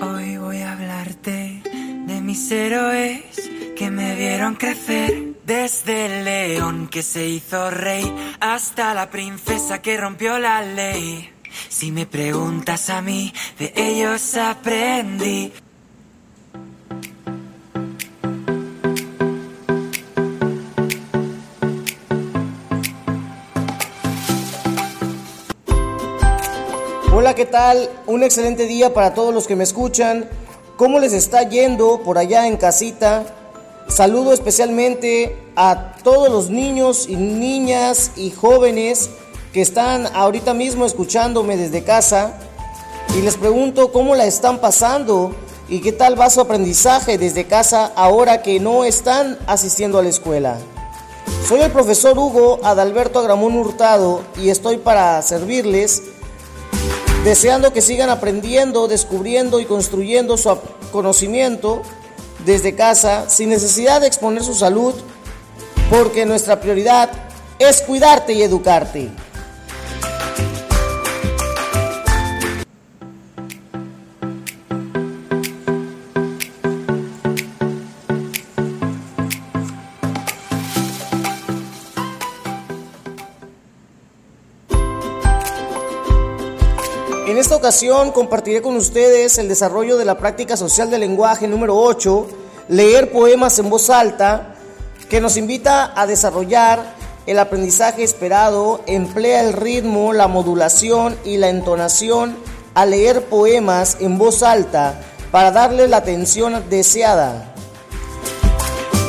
Hoy voy a hablarte de mis héroes que me vieron crecer. Desde el león que se hizo rey hasta la princesa que rompió la ley. Si me preguntas a mí, de ellos aprendí. Hola, ¿qué tal? Un excelente día para todos los que me escuchan. ¿Cómo les está yendo por allá en casita? Saludo especialmente a todos los niños y niñas y jóvenes que están ahorita mismo escuchándome desde casa y les pregunto cómo la están pasando y qué tal va su aprendizaje desde casa ahora que no están asistiendo a la escuela. Soy el profesor Hugo Adalberto Agramón Hurtado y estoy para servirles deseando que sigan aprendiendo, descubriendo y construyendo su conocimiento desde casa sin necesidad de exponer su salud, porque nuestra prioridad es cuidarte y educarte. Ocasión compartiré con ustedes el desarrollo de la práctica social del lenguaje número 8, leer poemas en voz alta, que nos invita a desarrollar el aprendizaje esperado, emplea el ritmo, la modulación y la entonación al leer poemas en voz alta para darle la atención deseada.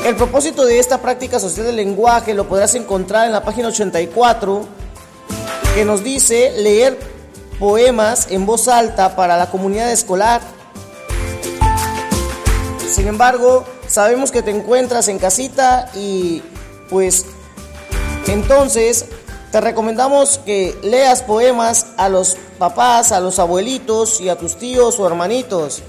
El propósito de esta práctica social del lenguaje lo podrás encontrar en la página 84 que nos dice leer poemas en voz alta para la comunidad escolar. Sin embargo, sabemos que te encuentras en casita y pues entonces te recomendamos que leas poemas a los papás, a los abuelitos y a tus tíos o hermanitos.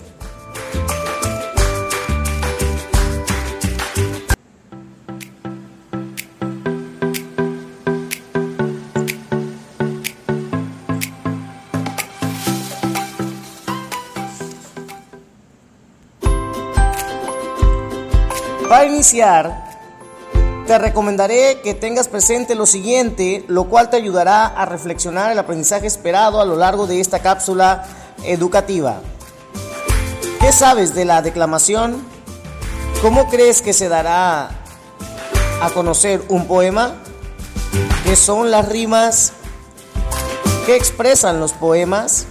Para iniciar, te recomendaré que tengas presente lo siguiente, lo cual te ayudará a reflexionar el aprendizaje esperado a lo largo de esta cápsula educativa. ¿Qué sabes de la declamación? ¿Cómo crees que se dará a conocer un poema? ¿Qué son las rimas? ¿Qué expresan los poemas?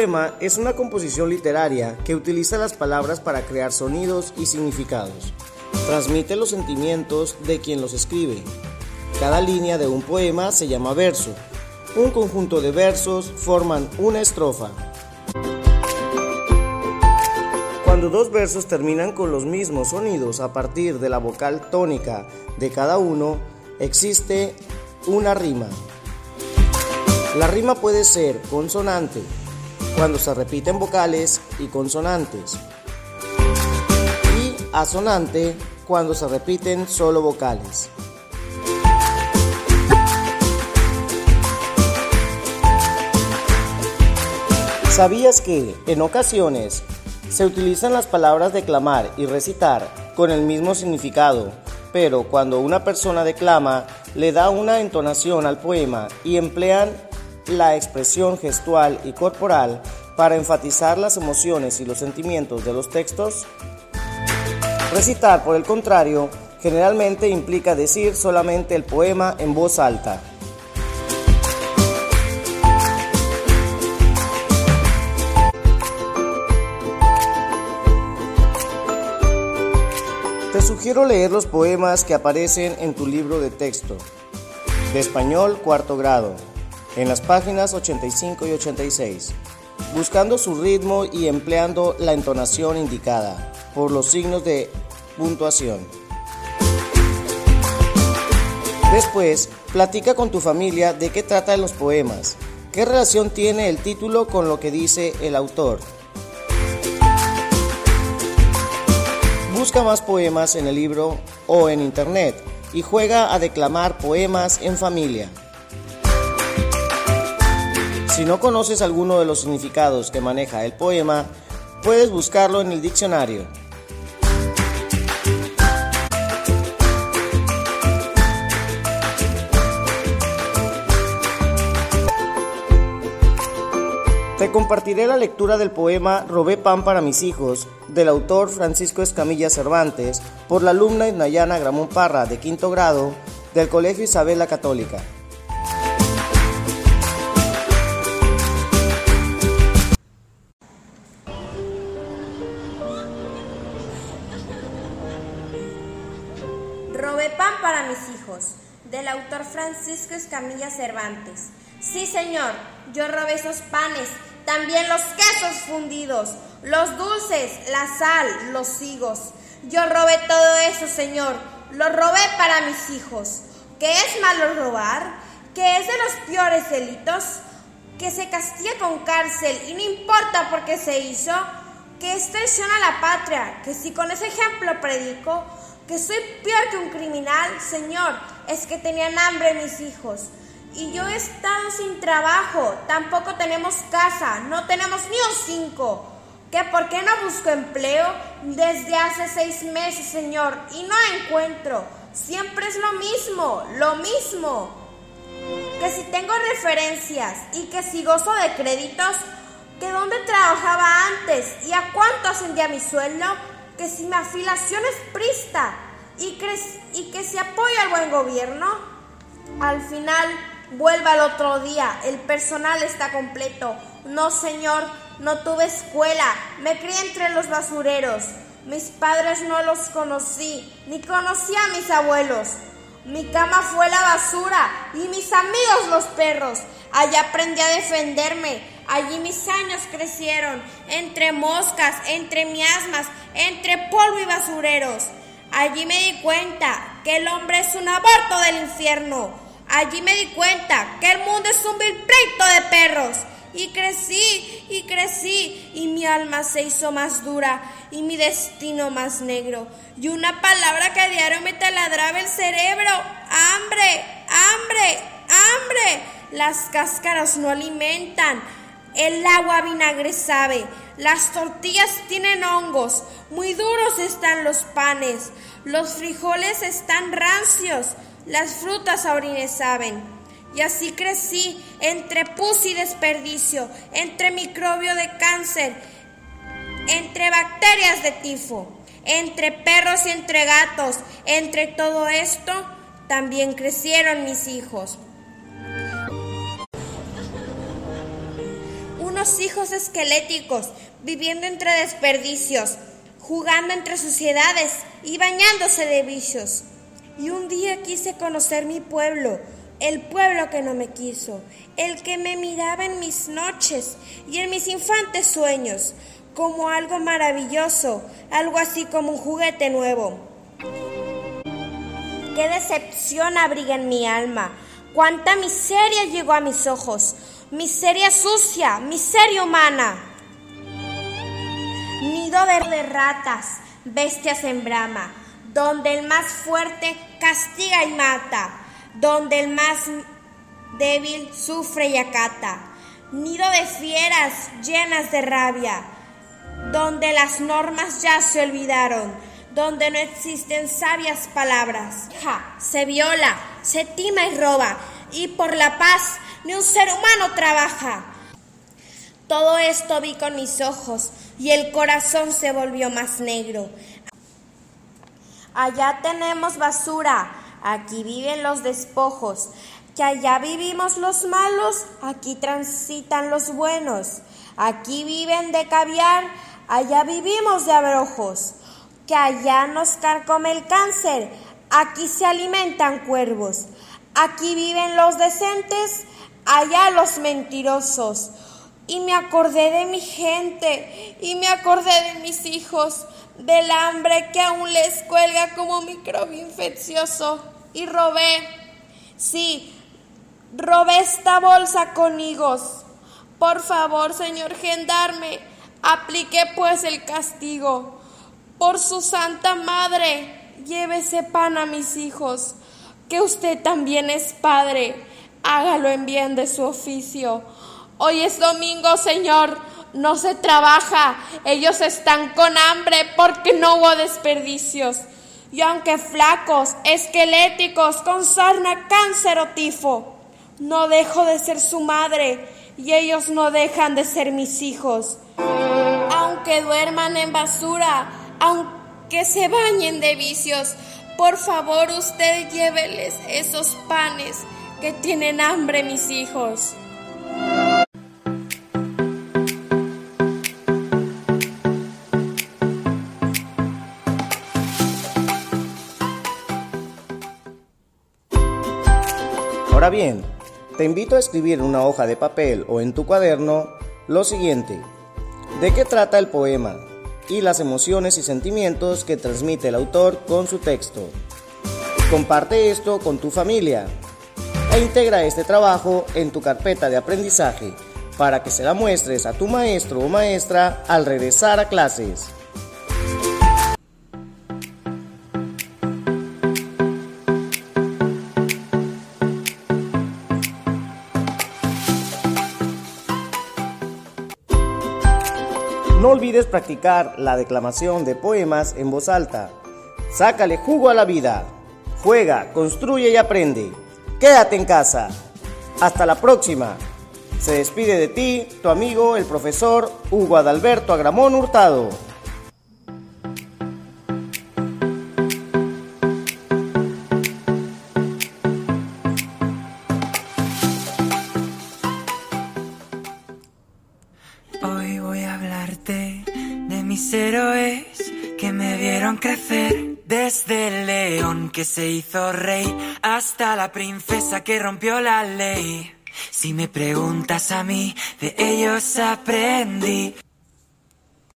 Poema es una composición literaria que utiliza las palabras para crear sonidos y significados. Transmite los sentimientos de quien los escribe. Cada línea de un poema se llama verso. Un conjunto de versos forman una estrofa. Cuando dos versos terminan con los mismos sonidos a partir de la vocal tónica de cada uno, existe una rima. La rima puede ser consonante, cuando se repiten vocales y consonantes, y asonante cuando se repiten solo vocales. ¿Sabías que, en ocasiones, se utilizan las palabras declamar y recitar con el mismo significado, pero cuando una persona declama, le da una entonación al poema y emplean la expresión gestual y corporal para enfatizar las emociones y los sentimientos de los textos? Recitar, por el contrario, generalmente implica decir solamente el poema en voz alta. Te sugiero leer los poemas que aparecen en tu libro de texto, de español cuarto grado, en las páginas 85 y 86, buscando su ritmo y empleando la entonación indicada por los signos de puntuación. Después, platica con tu familia de qué trata los poemas, qué relación tiene el título con lo que dice el autor. Busca más poemas en el libro o en internet y juega a declamar poemas en familia. Si no conoces alguno de los significados que maneja el poema, puedes buscarlo en el diccionario. Te compartiré la lectura del poema Robé pan para mis hijos, del autor Francisco Escamilla Cervantes, por la alumna Isnayana Gramón Parra, de quinto grado, del Colegio Isabel la Católica. Para mis hijos, del autor Francisco Escamilla Cervantes. Sí, señor, yo robé esos panes también los quesos fundidos, los dulces, la sal, los higos. Yo robé todo eso, Señor, lo robé para mis hijos. ¿Qué es malo robar? ¿Qué es de los peores delitos? Que se castiga con cárcel y no importa por qué se hizo. Que es traición a la patria, que si con ese ejemplo predico, que soy peor que un criminal, Señor, es que tenían hambre mis hijos y yo he estado sin trabajo, tampoco tenemos casa, no tenemos ni un cinco. ¿Que por qué no busco empleo? Desde hace seis meses, Señor, y no encuentro. Siempre es lo mismo, lo mismo. Que si tengo referencias y que si gozo de créditos, que dónde trabajaba antes y a cuánto ascendía mi sueldo, que si mi afiliación es prista y que, y que si apoyo al buen gobierno, al final Vuelva el otro día, el personal está completo. No, señor, no tuve escuela, me crié entre los basureros. Mis padres no los conocí, ni conocí a mis abuelos. Mi cama fue la basura y mis amigos los perros. Allí aprendí a defenderme, allí mis años crecieron, entre moscas, entre miasmas, entre polvo y basureros. Allí me di cuenta que el hombre es un aborto del infierno. Allí me di cuenta que el mundo es un vil pleito de perros. Y crecí y crecí y mi alma se hizo más dura y mi destino más negro. Y una palabra que a diario me taladraba el cerebro. Hambre, hambre, hambre. Las cáscaras no alimentan. El agua vinagre sabe. Las tortillas tienen hongos. Muy duros están los panes. Los frijoles están rancios las frutas aurines saben. Y así crecí entre pus y desperdicio, entre microbio de cáncer, entre bacterias de tifo, entre perros y entre gatos. Entre todo esto también crecieron mis hijos. Hijos esqueléticos, viviendo entre desperdicios, jugando entre suciedades y bañándose de vicios. Y un día quise conocer mi pueblo, el pueblo que no me quiso, el que me miraba en mis noches y en mis infantes sueños, como algo maravilloso, algo así como un juguete nuevo. Qué decepción abriga en mi alma, cuánta miseria llegó a mis ojos, miseria sucia, miseria humana. Nido de ratas, bestias en brama, donde el más fuerte castiga y mata, donde el más débil sufre y acata, nido de fieras llenas de rabia, donde las normas ya se olvidaron, donde no existen sabias palabras. Se viola, se tima y roba, y por la paz ni un ser humano trabaja. Todo esto vi con mis ojos y el corazón se volvió más negro. Allá tenemos basura, aquí viven los despojos. Que allá vivimos los malos, aquí transitan los buenos. Aquí viven de caviar, allá vivimos de abrojos. Que allá nos carcome el cáncer, aquí se alimentan cuervos. Aquí viven los decentes, allá los mentirosos. Y me acordé de mi gente, y me acordé de mis hijos del hambre que aún les cuelga como microbio infeccioso y robé, Sí, robé esta bolsa con higos. Por favor, señor gendarme, aplique pues el castigo. Por su santa madre, llévese pan a mis hijos, que usted también es padre, hágalo en bien de su oficio. Hoy es domingo, señor, no se trabaja, ellos están con hambre porque no hubo desperdicios. Y aunque flacos, esqueléticos, con sarna, cáncer o tifo, no dejo de ser su madre y ellos no dejan de ser mis hijos. Aunque duerman en basura, aunque se bañen de vicios, por favor usted lléveles esos panes que tienen hambre mis hijos. Ahora bien, te invito a escribir en una hoja de papel o en tu cuaderno lo siguiente. ¿De qué trata el poema? Y las emociones y sentimientos que transmite el autor con su texto. Comparte esto con tu familia e integra este trabajo en tu carpeta de aprendizaje para que se la muestres a tu maestro o maestra al regresar a clases. No olvides practicar la declamación de poemas en voz alta. Sácale jugo a la vida. Juega, construye y aprende. Quédate en casa. Hasta la próxima. Se despide de ti tu amigo el profesor Hugo Adalberto Agramón Hurtado. Hoy voy a hablarte de mis héroes que me vieron crecer. Desde el león que se hizo rey hasta la princesa que rompió la ley. Si me preguntas a mí, de ellos aprendí.